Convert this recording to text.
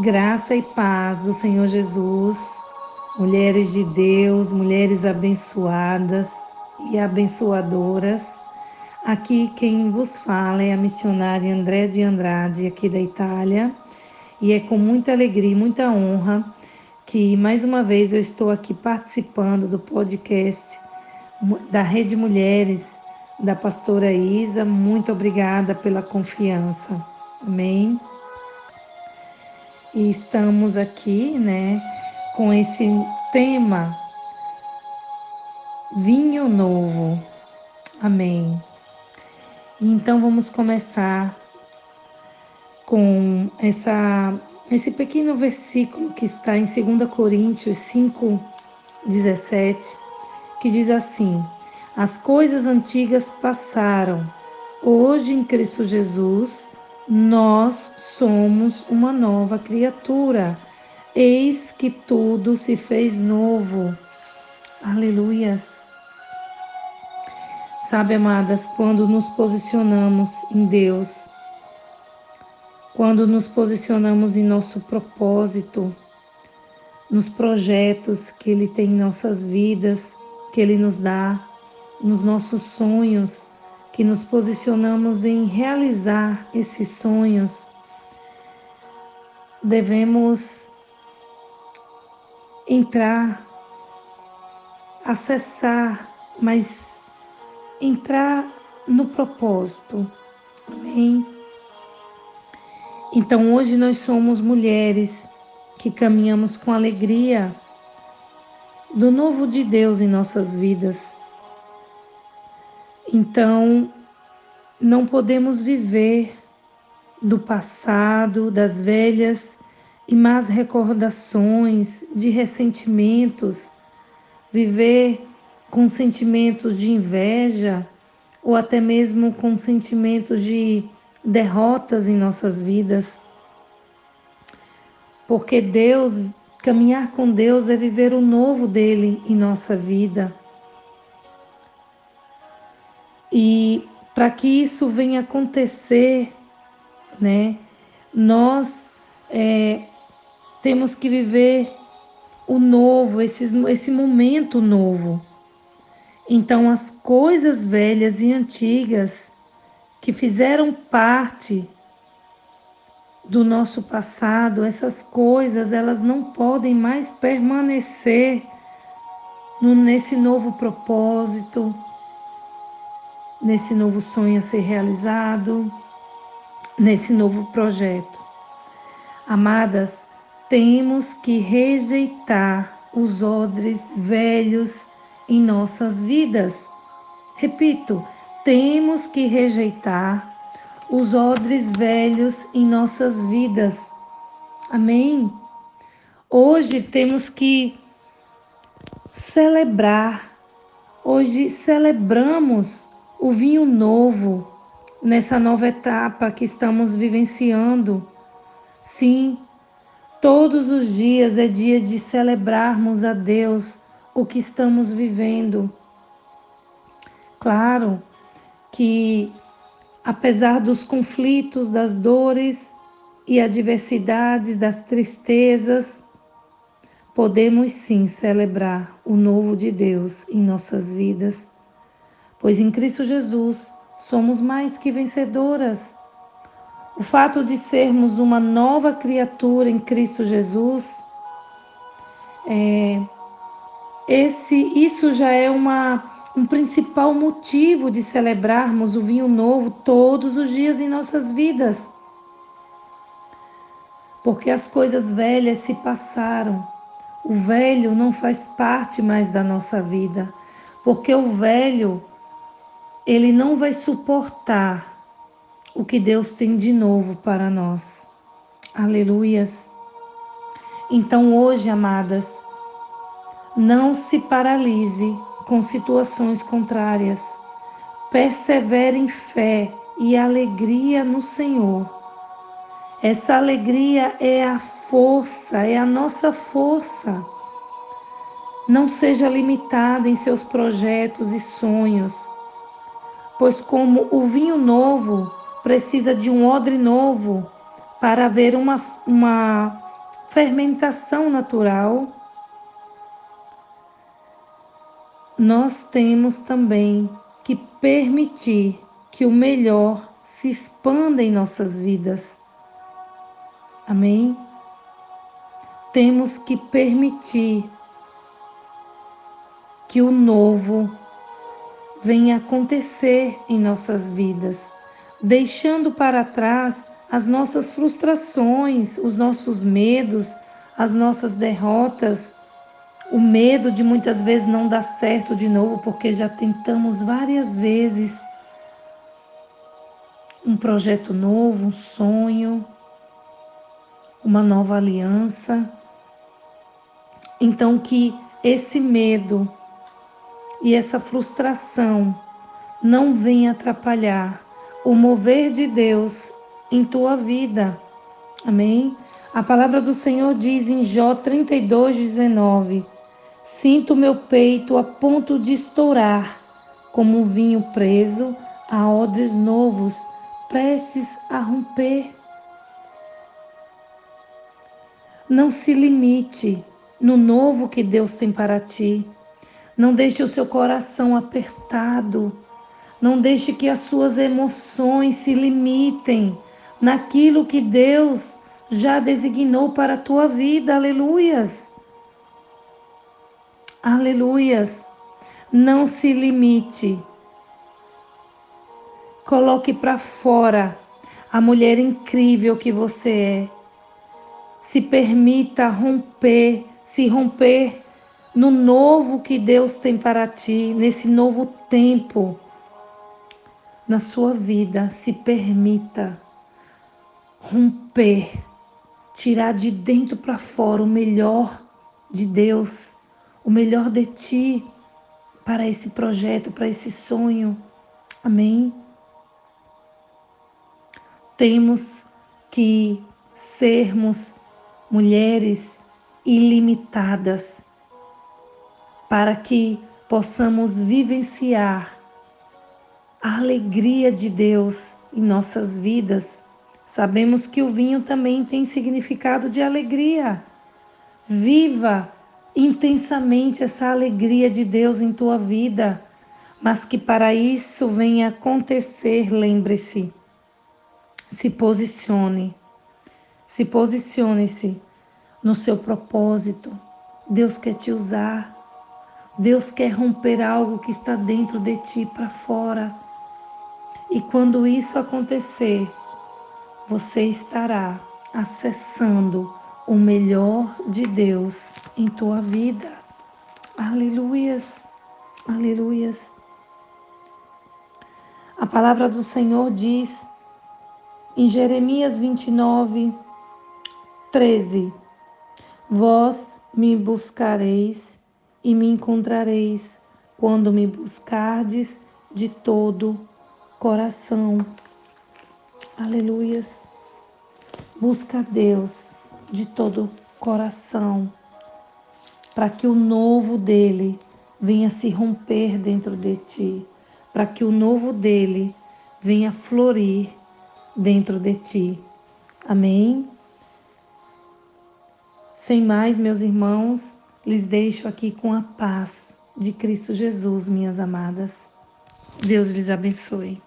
Graça e paz do Senhor Jesus, mulheres de Deus, mulheres abençoadas e abençoadoras. Aqui quem vos fala é a missionária André de Andrade, aqui da Itália, e é com muita alegria e muita honra que mais uma vez eu estou aqui participando do podcast da Rede Mulheres da pastora Isa. Muito obrigada pela confiança. Amém. E estamos aqui, né, com esse tema vinho novo. Amém. Então vamos começar com essa esse pequeno versículo que está em 2 Coríntios 5, 17, que diz assim: As coisas antigas passaram, hoje em Cristo Jesus nós somos uma nova criatura. Eis que tudo se fez novo. Aleluias. Sabe, amadas, quando nos posicionamos em Deus, quando nos posicionamos em nosso propósito, nos projetos que Ele tem em nossas vidas, que Ele nos dá, nos nossos sonhos, que nos posicionamos em realizar esses sonhos, devemos entrar, acessar, mas entrar no propósito. Amém? Então hoje nós somos mulheres que caminhamos com alegria do novo de Deus em nossas vidas. Então não podemos viver do passado, das velhas e más recordações, de ressentimentos, viver com sentimentos de inveja ou até mesmo com sentimentos de derrotas em nossas vidas. Porque Deus, caminhar com Deus é viver o novo dele em nossa vida. E para que isso venha acontecer, né, nós é, temos que viver o novo, esse, esse momento novo. Então, as coisas velhas e antigas que fizeram parte do nosso passado, essas coisas, elas não podem mais permanecer nesse novo propósito, nesse novo sonho a ser realizado, nesse novo projeto. Amadas, temos que rejeitar os odres velhos em nossas vidas. Repito, temos que rejeitar os odres velhos em nossas vidas. Amém? Hoje temos que celebrar, hoje celebramos o vinho novo nessa nova etapa que estamos vivenciando. Sim, todos os dias é dia de celebrarmos a Deus o que estamos vivendo. Claro, que, apesar dos conflitos, das dores e adversidades, das tristezas, podemos sim celebrar o novo de Deus em nossas vidas, pois em Cristo Jesus somos mais que vencedoras. O fato de sermos uma nova criatura em Cristo Jesus, é, esse, isso já é uma um principal motivo de celebrarmos o vinho novo todos os dias em nossas vidas. Porque as coisas velhas se passaram. O velho não faz parte mais da nossa vida, porque o velho ele não vai suportar o que Deus tem de novo para nós. Aleluias. Então hoje, amadas, não se paralise com situações contrárias. Persevere em fé e alegria no Senhor. Essa alegria é a força, é a nossa força. Não seja limitada em seus projetos e sonhos, pois, como o vinho novo precisa de um odre novo para haver uma, uma fermentação natural, nós temos também que permitir que o melhor se expanda em nossas vidas. Amém? Temos que permitir que o novo venha acontecer em nossas vidas, deixando para trás as nossas frustrações, os nossos medos, as nossas derrotas, o medo de muitas vezes não dar certo de novo, porque já tentamos várias vezes um projeto novo, um sonho, uma nova aliança. Então, que esse medo e essa frustração não venha atrapalhar o mover de Deus em tua vida. Amém? A palavra do Senhor diz em Jó 32, 19: Sinto meu peito a ponto de estourar, como um vinho preso a odres novos, prestes a romper. Não se limite no novo que Deus tem para ti. Não deixe o seu coração apertado. Não deixe que as suas emoções se limitem naquilo que Deus já designou para a tua vida. Aleluias. Aleluias. Não se limite. Coloque para fora a mulher incrível que você é. Se permita romper, se romper no novo que Deus tem para ti, nesse novo tempo na sua vida. Se permita romper, tirar de dentro para fora o melhor de Deus, o melhor de ti para esse projeto, para esse sonho. Amém? Temos que sermos mulheres ilimitadas para que possamos vivenciar a alegria de Deus em nossas vidas Sabemos que o vinho também tem significado de alegria. Viva intensamente essa alegria de Deus em tua vida, mas que para isso venha acontecer, lembre-se, se posicione, se posicione-se no seu propósito. Deus quer te usar. Deus quer romper algo que está dentro de ti para fora. E quando isso acontecer, você estará acessando o melhor de Deus em tua vida. Aleluias, aleluias. A palavra do Senhor diz em Jeremias 29, 13: Vós me buscareis e me encontrareis quando me buscardes de todo coração. Aleluias. Busca Deus de todo coração, para que o novo dele venha se romper dentro de ti, para que o novo dele venha florir dentro de ti. Amém? Sem mais, meus irmãos, lhes deixo aqui com a paz de Cristo Jesus, minhas amadas. Deus lhes abençoe.